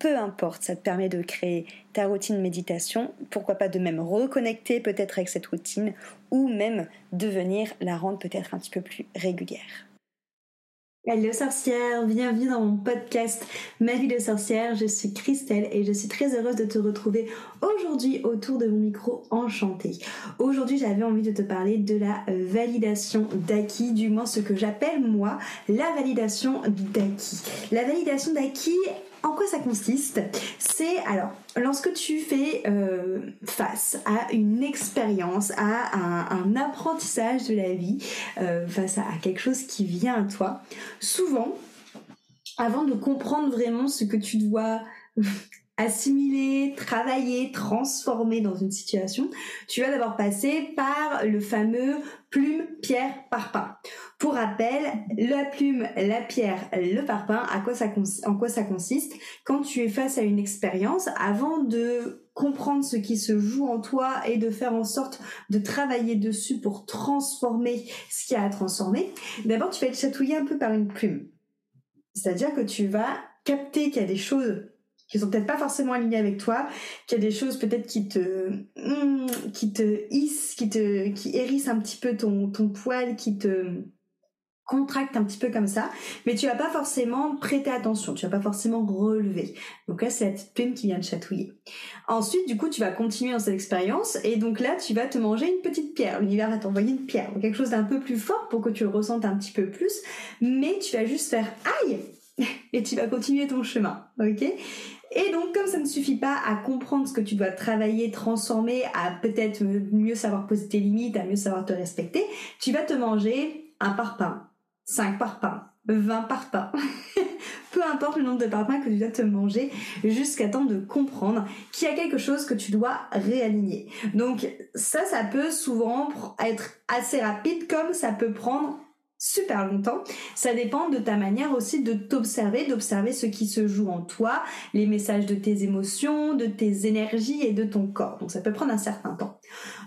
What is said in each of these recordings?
peu importe, ça te permet de créer ta routine méditation, pourquoi pas de même reconnecter peut-être avec cette routine ou même de venir la rendre peut-être un petit peu plus régulière. Hello sorcière, bienvenue dans mon podcast Ma vie de sorcière, je suis Christelle et je suis très heureuse de te retrouver aujourd'hui autour de mon micro enchanté. Aujourd'hui j'avais envie de te parler de la validation d'acquis, du moins ce que j'appelle moi la validation d'acquis. La validation d'acquis, en quoi ça consiste? C'est alors lorsque tu fais euh, face à une expérience, à un, apprentissage de la vie, euh, face à, quelque chose qui vient à toi, souvent, avant de comprendre vraiment ce que tu dois assimiler, travailler, transformer dans une situation, tu vas d'abord passer par le fameux plume, pierre, parpaing. Pour rappel, la plume, la pierre, le parpaing, à quoi ça en quoi ça consiste? Quand tu es face à une expérience, avant de comprendre ce qui se joue en toi et de faire en sorte de travailler dessus pour transformer ce qu'il y a à transformer, d'abord tu vas être chatouillé un peu par une plume. C'est-à-dire que tu vas capter qu'il y a des choses qui sont peut-être pas forcément alignés avec toi, qu'il y a des choses peut-être qui te hmm, qui te hissent, qui te qui hérissent un petit peu ton ton poil, qui te contracte un petit peu comme ça, mais tu vas pas forcément prêter attention, tu vas pas forcément relever. Donc là, c'est la petite plume qui vient de chatouiller. Ensuite, du coup, tu vas continuer dans cette expérience et donc là, tu vas te manger une petite pierre. L'univers va t'envoyer une pierre, quelque chose d'un peu plus fort pour que tu le ressentes un petit peu plus, mais tu vas juste faire aïe et tu vas continuer ton chemin, ok? Et donc, comme ça ne suffit pas à comprendre ce que tu dois travailler, transformer, à peut-être mieux savoir poser tes limites, à mieux savoir te respecter, tu vas te manger un parpaing, cinq parpaings, vingt parpaings. Peu importe le nombre de parpaings que tu dois te manger jusqu'à temps de comprendre qu'il y a quelque chose que tu dois réaligner. Donc ça, ça peut souvent être assez rapide comme ça peut prendre super longtemps. Ça dépend de ta manière aussi de t'observer, d'observer ce qui se joue en toi, les messages de tes émotions, de tes énergies et de ton corps. Donc ça peut prendre un certain temps.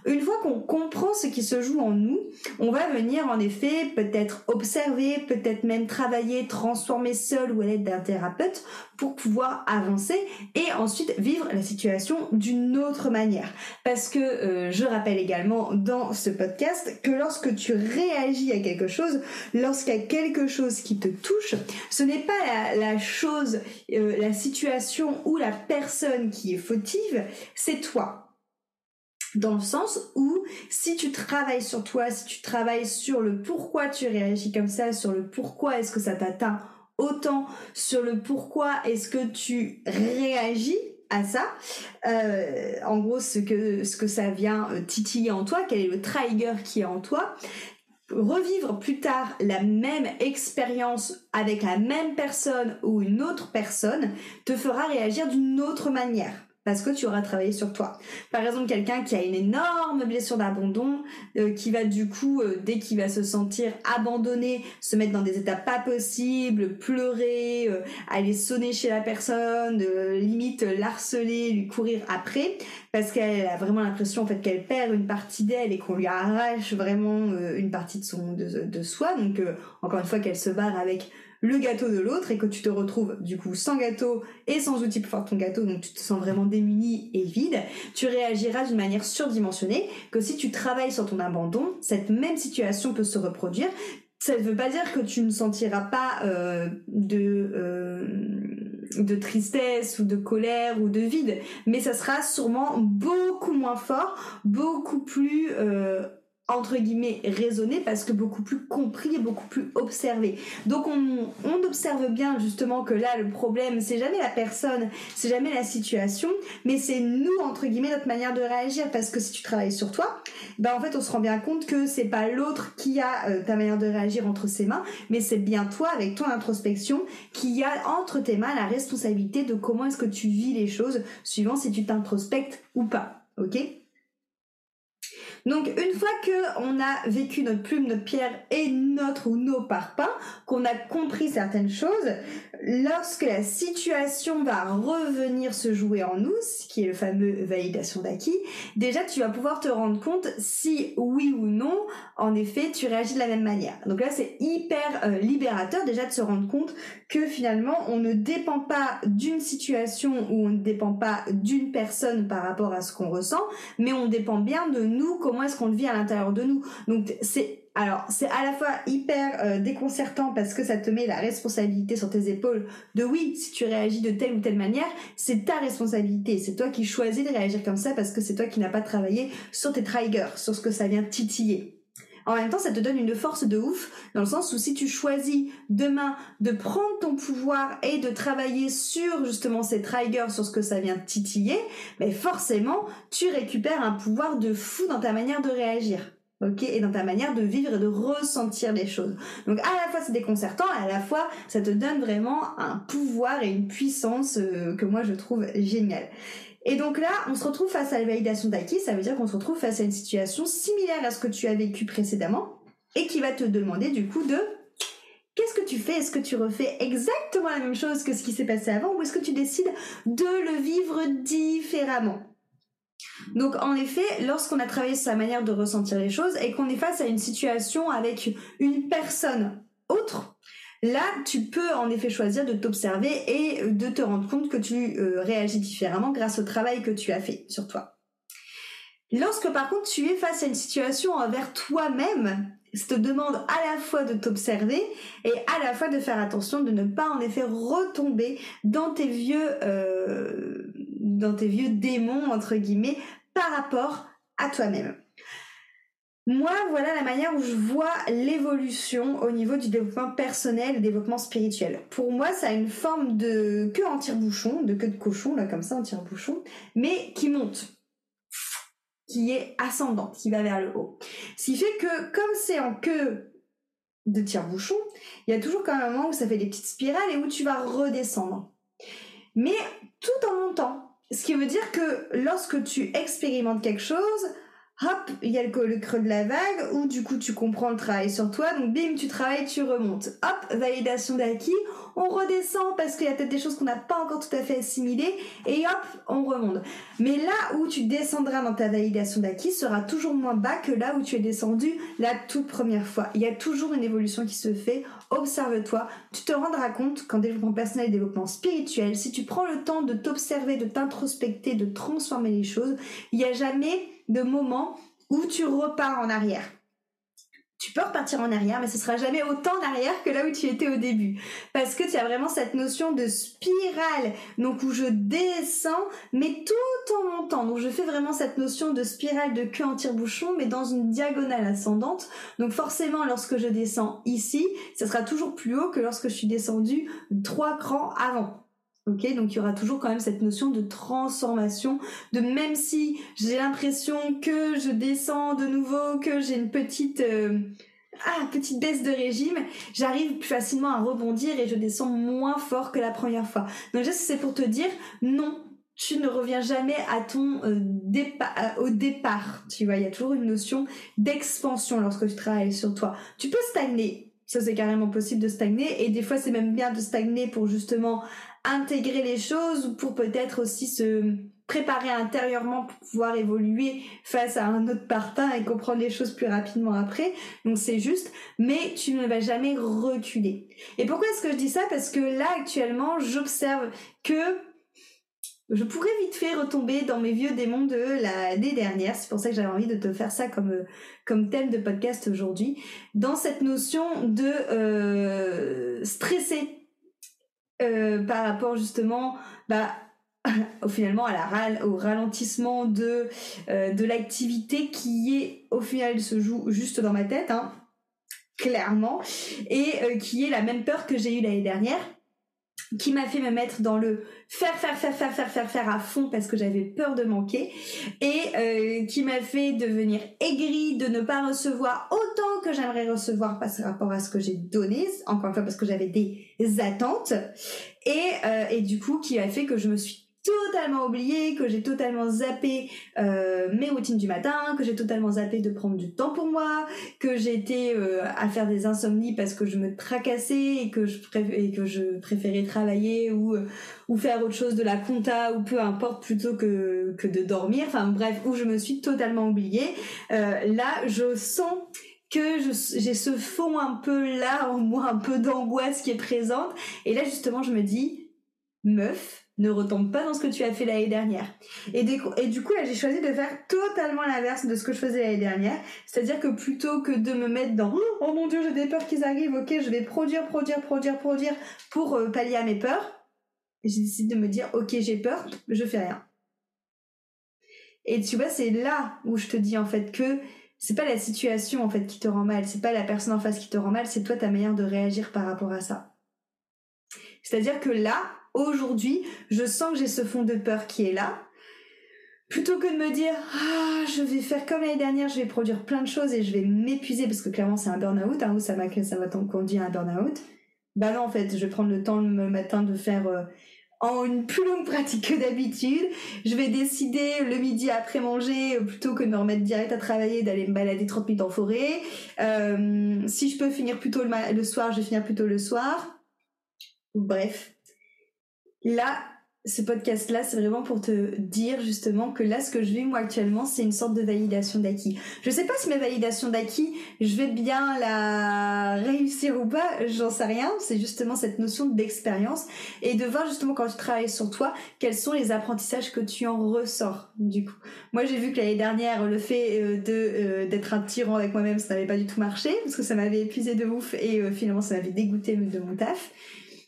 Une fois qu'on comprend ce qui se joue en nous, on va venir en effet peut-être observer, peut-être même travailler, transformer seul ou à l'aide d'un thérapeute pour pouvoir avancer et ensuite vivre la situation d'une autre manière. Parce que euh, je rappelle également dans ce podcast que lorsque tu réagis à quelque chose, lorsqu'il y a quelque chose qui te touche, ce n'est pas la, chose, euh, la situation ou la personne qui est fautive, c'est toi dans le sens où si tu travailles sur toi, si tu travailles sur le pourquoi tu réagis comme ça, sur le pourquoi est-ce que ça t'atteint autant sur le pourquoi est-ce que tu réagis à ça. Euh, en gros, ce que, ce que ça vient euh, titiller en toi, quel est le trigger qui est en toi. Revivre plus tard la même expérience avec la même personne ou une autre personne te fera réagir d'une autre manière parce que tu auras travaillé sur toi. Par exemple, quelqu'un qui a une énorme blessure d'abandon, euh, qui va du coup, euh, dès qu'il va se sentir abandonné, se mettre dans des états pas possibles, pleurer, euh, aller sonner chez la personne, limite l'harceler, lui courir après, parce qu'elle a vraiment l'impression en fait qu'elle perd une partie d'elle et qu'on lui arrache vraiment une partie de son de, de soi. Donc encore une fois qu'elle se barre avec le gâteau de l'autre et que tu te retrouves du coup sans gâteau et sans outil pour faire ton gâteau, donc tu te sens vraiment démuni et vide, tu réagiras d'une manière surdimensionnée que si tu travailles sur ton abandon, cette même situation peut se reproduire. Ça ne veut pas dire que tu ne sentiras pas euh, de... Euh, de tristesse ou de colère ou de vide, mais ça sera sûrement beaucoup moins fort, beaucoup plus euh, entre guillemets raisonné parce que beaucoup plus compris et beaucoup plus observé. Donc on, observe bien justement que là le problème c'est jamais la personne, c'est jamais la situation, mais c'est nous entre guillemets notre manière de réagir parce que si tu travailles sur toi, bah en fait on se rend bien compte que c'est pas l'autre qui a euh, ta manière de réagir entre ses mains, mais c'est bien toi avec ton introspection qui a entre tes mains la responsabilité de comment est-ce que tu vis les choses suivant si tu t'introspectes ou pas. OK? Donc une fois que on a vécu notre plume, notre pierre et notre ou nos parpaings, qu'on a compris certaines choses, lorsque la situation va revenir se jouer en nous, ce qui est le fameux validation d'acquis, déjà tu vas pouvoir te rendre compte si oui ou non, en effet, tu réagis de la même manière. Donc là, c'est hyper euh, libérateur déjà de se rendre compte que finalement, on ne dépend pas d'une situation ou on ne dépend pas d'une personne par rapport à ce qu'on ressent, mais on dépend bien de nous, comment est-ce qu'on le vit à l'intérieur de nous. Donc c'est alors, c'est à la fois hyper euh, déconcertant parce que ça te met la responsabilité sur tes épaules de oui, si tu réagis de telle ou telle manière, c'est ta responsabilité. C'est toi qui choisis de réagir comme ça parce que c'est toi qui n'as pas travaillé sur tes triggers, sur ce que ça vient titiller. En même temps, ça te donne une force de ouf, dans le sens où si tu choisis demain de prendre ton pouvoir et de travailler sur justement ces triggers, sur ce que ça vient titiller, mais forcément, tu récupères un pouvoir de fou dans ta manière de réagir ok, et dans ta manière de vivre et de ressentir les choses. Donc à la fois c'est déconcertant, à la fois ça te donne vraiment un pouvoir et une puissance euh, que moi je trouve géniale. Et donc là, on se retrouve face à la validation d'acquis, ça veut dire qu'on se retrouve face à une situation similaire à ce que tu as vécu précédemment, et qui va te demander du coup de Qu'est-ce que tu fais? Est-ce que tu refais exactement la même chose que ce qui s'est passé avant ou est-ce que tu décides de le vivre différemment? Donc en effet, lorsqu'on a travaillé sur sa manière de ressentir les choses et qu'on est face à une situation avec une personne autre, là tu peux en effet choisir de t'observer et de te rendre compte que tu euh, réagis différemment grâce au travail que tu as fait sur toi. Lorsque par contre tu es face à une situation envers toi-même, ça te demande à la fois de t'observer et à la fois de faire attention de ne pas en effet retomber dans tes vieux euh, démons, entre par rapport à toi-même. Moi, voilà la manière où je vois l'évolution au niveau du développement personnel et développement spirituel. Pour moi, ça a une forme de queue en tire-bouchon, de queue de cochon, là, comme ça, en tire-bouchon, mais qui monte, qui est ascendante, qui va vers le haut. Ce qui fait que, comme c'est en queue de tire-bouchon, il y a toujours quand même un moment où ça fait des petites spirales et où tu vas redescendre. Mais tout en montant, ce qui veut dire que lorsque tu expérimentes quelque chose, hop, il y a le, creux de la vague, où du coup tu comprends le travail sur toi, donc bim, tu travailles, tu remontes. Hop, validation d'acquis, on redescend parce qu'il y a peut-être des choses qu'on n'a pas encore tout à fait assimilées, et hop, on remonte. Mais là où tu descendras dans ta validation d'acquis sera toujours moins bas que là où tu es descendu la toute première fois. Il y a toujours une évolution qui se fait, observe-toi, tu te rendras compte qu'en développement personnel et développement spirituel, si tu prends le temps de t'observer, de t'introspecter, de transformer les choses, il n'y a jamais de moment où tu repars en arrière. Tu peux repartir en arrière, mais ce sera jamais autant en arrière que là où tu étais au début. Parce que tu as vraiment cette notion de spirale, donc où je descends, mais tout en montant. Donc je fais vraiment cette notion de spirale de queue en tire-bouchon, mais dans une diagonale ascendante. Donc forcément, lorsque je descends ici, ça sera toujours plus haut que lorsque je suis descendu trois crans avant. Ok, donc il y aura toujours quand même cette notion de transformation, de même si j'ai l'impression que je descends de nouveau, que j'ai une petite euh, ah, petite baisse de régime, j'arrive plus facilement à rebondir et je descends moins fort que la première fois. Donc juste c'est pour te dire non, tu ne reviens jamais à ton euh, départ au départ. Tu vois, il y a toujours une notion d'expansion lorsque tu travailles sur toi. Tu peux stagner, ça c'est carrément possible de stagner et des fois c'est même bien de stagner pour justement intégrer les choses ou pour peut-être aussi se préparer intérieurement pour pouvoir évoluer face à un autre partant et comprendre les choses plus rapidement après. Donc c'est juste, mais tu ne vas jamais reculer. Et pourquoi est-ce que je dis ça? Parce que là actuellement, j'observe que je pourrais vite fait retomber dans mes vieux démons de l'année dernière. C'est pour ça que j'avais envie de te faire ça comme comme thème de podcast aujourd'hui, dans cette notion de euh, stresser euh, par rapport justement bah, au finalement à la au ralentissement de euh, l'activité qui est au final se joue juste dans ma tête hein, clairement et euh, qui est la même peur que j'ai eue l'année dernière qui m'a fait me mettre dans le faire faire faire faire faire faire faire à fond parce que j'avais peur de manquer et euh, qui m'a fait devenir aigri de ne pas recevoir autant que j'aimerais recevoir par rapport à ce que j'ai donné encore une fois parce que j'avais des attentes et euh, et du coup qui a fait que je me suis totalement oublié, que j'ai totalement zappé euh, mes routines du matin, que j'ai totalement zappé de prendre du temps pour moi, que été euh, à faire des insomnies parce que je me tracassais et que je, préférais travailler ou, euh, ou faire autre chose de la compta ou peu importe plutôt que, que de dormir. Enfin bref, où je me suis totalement oubliée. là, je sens que j'ai ce fond un peu là en moi, un peu d'angoisse qui est présente. Et là, justement, je me dis, meuf, ne retombe pas dans ce que tu as fait l'année dernière. Et, du coup, là, j'ai choisi de faire totalement l'inverse de ce que je faisais l'année dernière. C'est-à-dire que plutôt que de me mettre dans oh mon dieu, j'ai des peurs qu'ils arrivent, ok, je vais produire, produire, produire, produire pour euh, pallier à mes peurs, j'ai décidé de me dire ok, j'ai peur, je fais rien. Et tu vois, c'est là où je te dis en fait que c'est pas la situation en fait qui te rend mal, c'est pas la personne en face qui te rend mal, c'est toi ta manière de réagir par rapport à ça. C'est-à-dire que là, aujourd'hui, je sens que j'ai ce fond de peur qui est là. Plutôt que de me dire ah je vais faire comme l'année dernière, je vais produire plein de choses et je vais m'épuiser parce que clairement c'est un burn-out, hein, ou ça m'a ça m'a conduit à un burn-out. Bah non en fait, je vais prendre le temps le matin de faire euh, en une plus longue pratique que d'habitude. Je vais décider le midi après manger, plutôt que de me remettre direct à travailler, d'aller me balader 30 minutes en forêt. Euh, si je peux finir plus tôt le, le soir, je vais finir plus tôt le soir. Bref, là, ce podcast-là, c'est vraiment pour te dire justement que là, ce que je vis moi actuellement, c'est une sorte de validation d'acquis. Je sais pas si ma validation d'acquis, je vais bien la réussir ou pas, j'en sais rien. C'est justement cette notion d'expérience et de voir justement quand tu travailles sur toi, quels sont les apprentissages que tu en ressors. Du coup, moi j'ai vu que l'année dernière, le fait euh, de euh, d'être un tyran avec moi-même, ça n'avait pas du tout marché parce que ça m'avait épuisé de ouf et euh, finalement ça m'avait dégoûté de mon taf.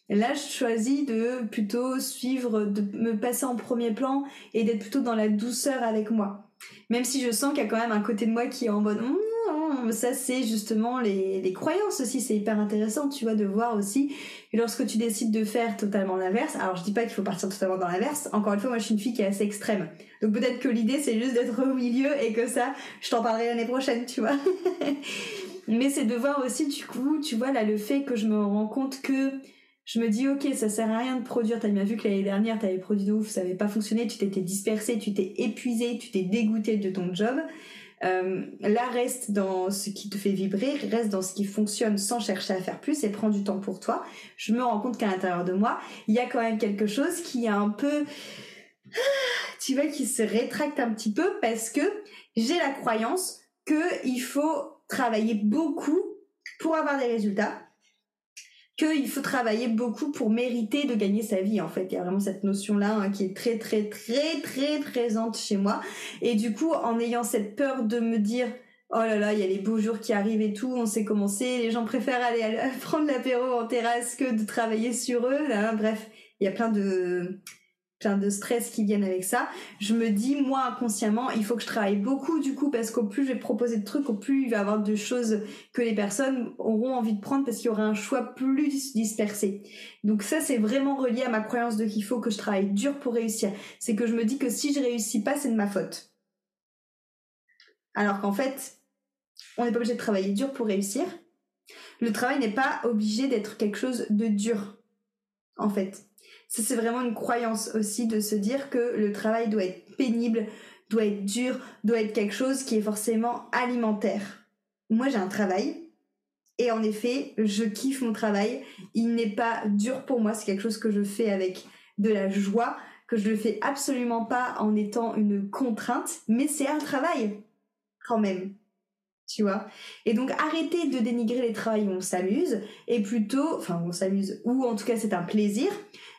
Là, je choisis de plutôt suivre, de me passer en premier plan et d'être plutôt dans la douceur avec moi. Même si je sens qu'il y a quand même un côté de moi qui est en mode mmh, ça c'est justement les, les croyances aussi, c'est hyper intéressant, tu vois, de voir aussi que lorsque tu décides de faire totalement l'inverse, alors je dis pas qu'il faut partir totalement dans l'inverse, encore une fois, moi je suis une fille qui est assez extrême. Donc peut-être que l'idée c'est juste d'être au milieu et que ça, je t'en parlerai l'année prochaine, tu vois. Mais c'est de voir aussi du coup, tu vois, là le fait que je me rends compte que je me dis ok ça sert à rien de produire. T'as bien vu que l'année dernière t'avais produit de ouf ça n'avait pas fonctionné. Tu t'étais dispersé tu t'es épuisé tu t'es dégoûté de ton job. Euh, là, reste dans ce qui te fait vibrer, reste dans ce qui fonctionne sans chercher à faire plus et prends du temps pour toi. Je me rends compte qu'à l'intérieur de moi, il y a quand même quelque chose qui est un peu, tu vois, qui se rétracte un petit peu parce que j'ai la croyance qu'il faut travailler beaucoup pour avoir des résultats qu'il faut travailler beaucoup pour mériter de gagner sa vie en fait. Il y a vraiment cette notion-là hein, qui est très très très très présente chez moi. Et du coup, en ayant cette peur de me dire oh là là, il y a les beaux jours qui arrivent et tout, on sait comment c'est, les gens préfèrent aller, prendre l'apéro en terrasse que de travailler sur eux. Là, bref, il y a plein de de stress qui viennent avec ça. Je me dis, moi, inconsciemment, il faut que je travaille beaucoup du coup, parce qu'au plus je vais proposer de trucs, au plus il va y avoir de choses que les personnes auront envie de prendre parce qu'il y aura un choix plus dispersé. Donc ça, c'est vraiment relié à ma croyance de qu'il faut que je travaille dur pour réussir. C'est que je me dis que si je réussis pas, c'est de ma faute. Alors qu'en fait, on n'est pas obligé de travailler dur pour réussir. Le travail n'est pas obligé d'être quelque chose de dur, en fait. Ça, c'est vraiment une croyance aussi de se dire que le travail doit être pénible, doit être dur, doit être quelque chose qui est forcément alimentaire. Moi, j'ai un travail. Et en effet, je kiffe mon travail. Il n'est pas dur pour moi. C'est quelque chose que je fais avec de la joie, que je le fais absolument pas en étant une contrainte, mais c'est un travail quand même tu vois. Et donc arrêtez de dénigrer les travails où on s'amuse et plutôt, enfin on s'amuse ou en tout cas c'est un plaisir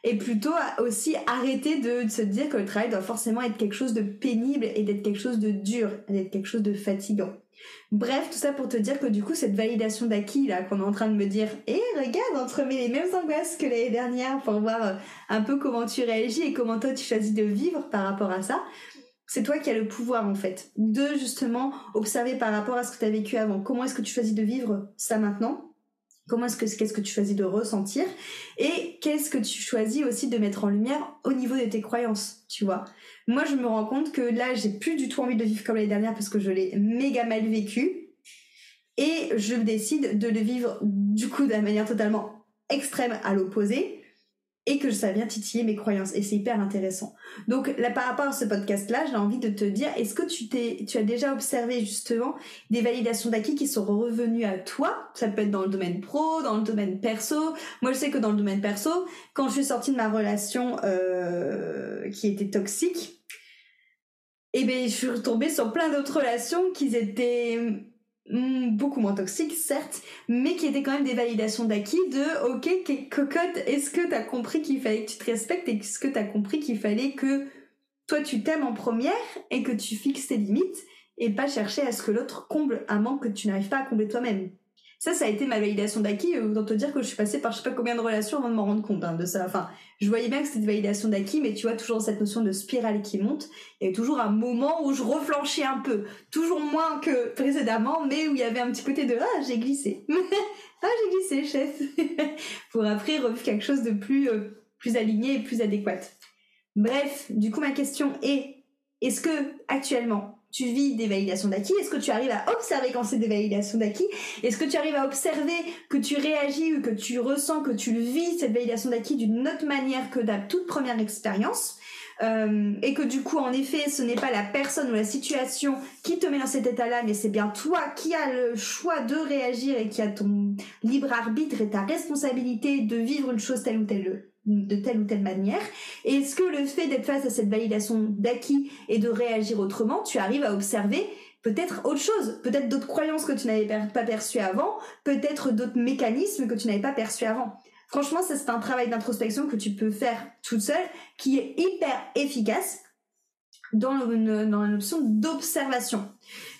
et plutôt aussi arrêter de, se dire que le travail doit forcément être quelque chose de pénible et d'être quelque chose de dur, d'être quelque chose de fatigant. Bref, tout ça pour te dire que du coup cette validation d'acquis là qu'on est en train de me dire, et eh, regarde entre les mêmes angoisses que l'année dernière pour voir euh, un peu comment tu réagis et comment toi tu choisis de vivre par rapport à ça c'est toi qui as le pouvoir en fait de justement observer par rapport à ce que tu as vécu avant. Comment est-ce que tu choisis de vivre ça maintenant? Comment est-ce que qu'est-ce que tu choisis de ressentir? Et qu'est-ce que tu choisis aussi de mettre en lumière au niveau de tes croyances, tu vois? Moi, je me rends compte que là, j'ai plus du tout envie de vivre comme l'année dernière parce que je l'ai méga mal vécu. Et je décide de le vivre du coup de la manière totalement extrême à l'opposé et que ça vient titiller mes croyances et c'est hyper intéressant. Donc là par rapport à ce podcast là, j'ai envie de te dire est-ce que tu t'es tu as déjà observé justement des validations d'acquis qui sont revenues à toi? Ça peut être dans le domaine pro, dans le domaine perso. Moi je sais que dans le domaine perso, quand je suis sortie de ma relation euh, qui était toxique, eh ben je suis retombée sur plein d'autres relations qui étaient beaucoup moins toxique certes mais qui étaient quand même des validations d'acquis de ok cocotte est-ce que t'as compris qu'il fallait que tu te respectes et est-ce que t'as compris qu'il fallait que toi tu t'aimes en première et que tu fixes tes limites et pas chercher à ce que l'autre comble un manque que tu n'arrives pas à combler toi-même ça, ça a été ma validation d'acquis, euh, dans te dire que je suis passée par je sais pas combien de relations avant de m'en rendre compte hein, de ça. Enfin, je voyais bien que c'était une validation d'acquis, mais tu vois, toujours cette notion de spirale qui monte, et toujours un moment où je reflanchais un peu. Toujours moins que précédemment, mais où il y avait un petit côté de « Ah, j'ai glissé !» Ah, j'ai glissé, chef Pour après revivre quelque chose de plus, euh, plus aligné et plus adéquat. Bref, du coup, ma question est, est-ce que, actuellement, tu vis des validations d'acquis Est-ce que tu arrives à observer quand c'est des validations d'acquis? Est-ce que tu arrives à observer que tu réagis ou que tu ressens que tu vis cette validation d'acquis d'une autre manière que ta toute première expérience? Euh, et que du coup, en effet, ce n'est pas la personne ou la situation qui te met dans cet état-là, mais c'est bien toi qui as le choix de réagir et qui a ton libre arbitre et ta responsabilité de vivre une chose telle ou telle de telle ou telle manière Est-ce que le fait d'être face à cette validation d'acquis et de réagir autrement, tu arrives à observer peut-être autre chose, peut-être d'autres croyances que tu n'avais pas perçues avant, peut-être d'autres mécanismes que tu n'avais pas perçus avant. Franchement, ça c'est un travail d'introspection que tu peux faire toute seule, qui est hyper efficace dans, une, dans l'option d'observation.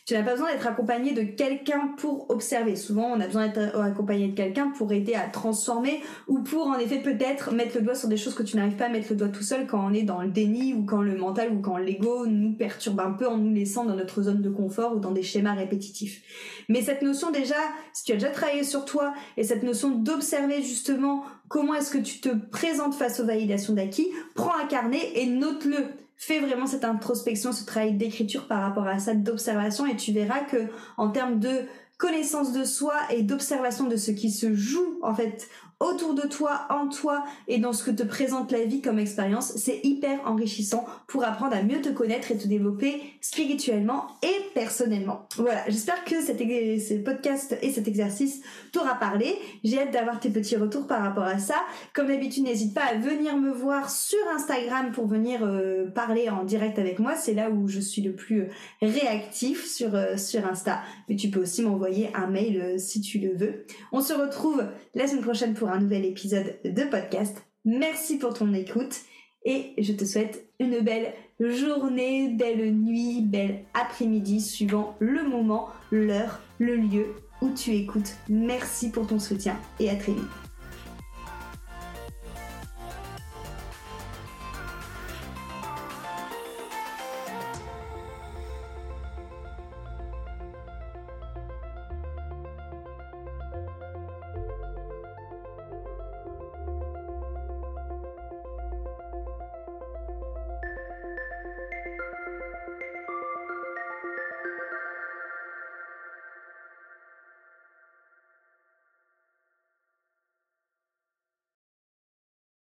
Tu n'as pas besoin d'être accompagné de quelqu'un pour observer. Souvent, on a besoin d'être accompagné de quelqu'un pour aider à transformer ou pour, en effet, peut-être mettre le doigt sur des choses que tu n'arrives pas à mettre le doigt tout seul quand on est dans le déni ou quand le mental ou quand l'ego nous perturbe un peu en nous laissant dans notre zone de confort ou dans des schémas répétitifs. Mais cette notion déjà, si tu as déjà travaillé sur toi et cette notion d'observer justement comment est-ce que tu te présentes face aux validations d'acquis, prends un carnet et note-le fais vraiment cette introspection, ce travail d'écriture par rapport à ça, d'observation, et tu verras que en termes de connaissance de soi et d'observation de ce qui se joue en fait autour de toi, en toi et dans ce que te présente la vie comme expérience. C'est hyper enrichissant pour apprendre à mieux te connaître et te développer spirituellement et personnellement. Voilà, j'espère que cet ce podcast et cet exercice t'aura parlé. J'ai hâte d'avoir tes petits retours par rapport à ça. Comme d'habitude, n'hésite pas à venir me voir sur Instagram pour venir euh, parler en direct avec moi. C'est là où je suis le plus euh, réactif sur, euh, sur Insta. Mais tu peux aussi m'envoyer un mail si tu le veux. On se retrouve la semaine prochaine un nouvel épisode de podcast. Merci pour ton écoute et je te souhaite une belle journée, belle nuit, belle après-midi suivant le moment, l'heure, le lieu où tu écoutes. Merci pour ton soutien et à très vite.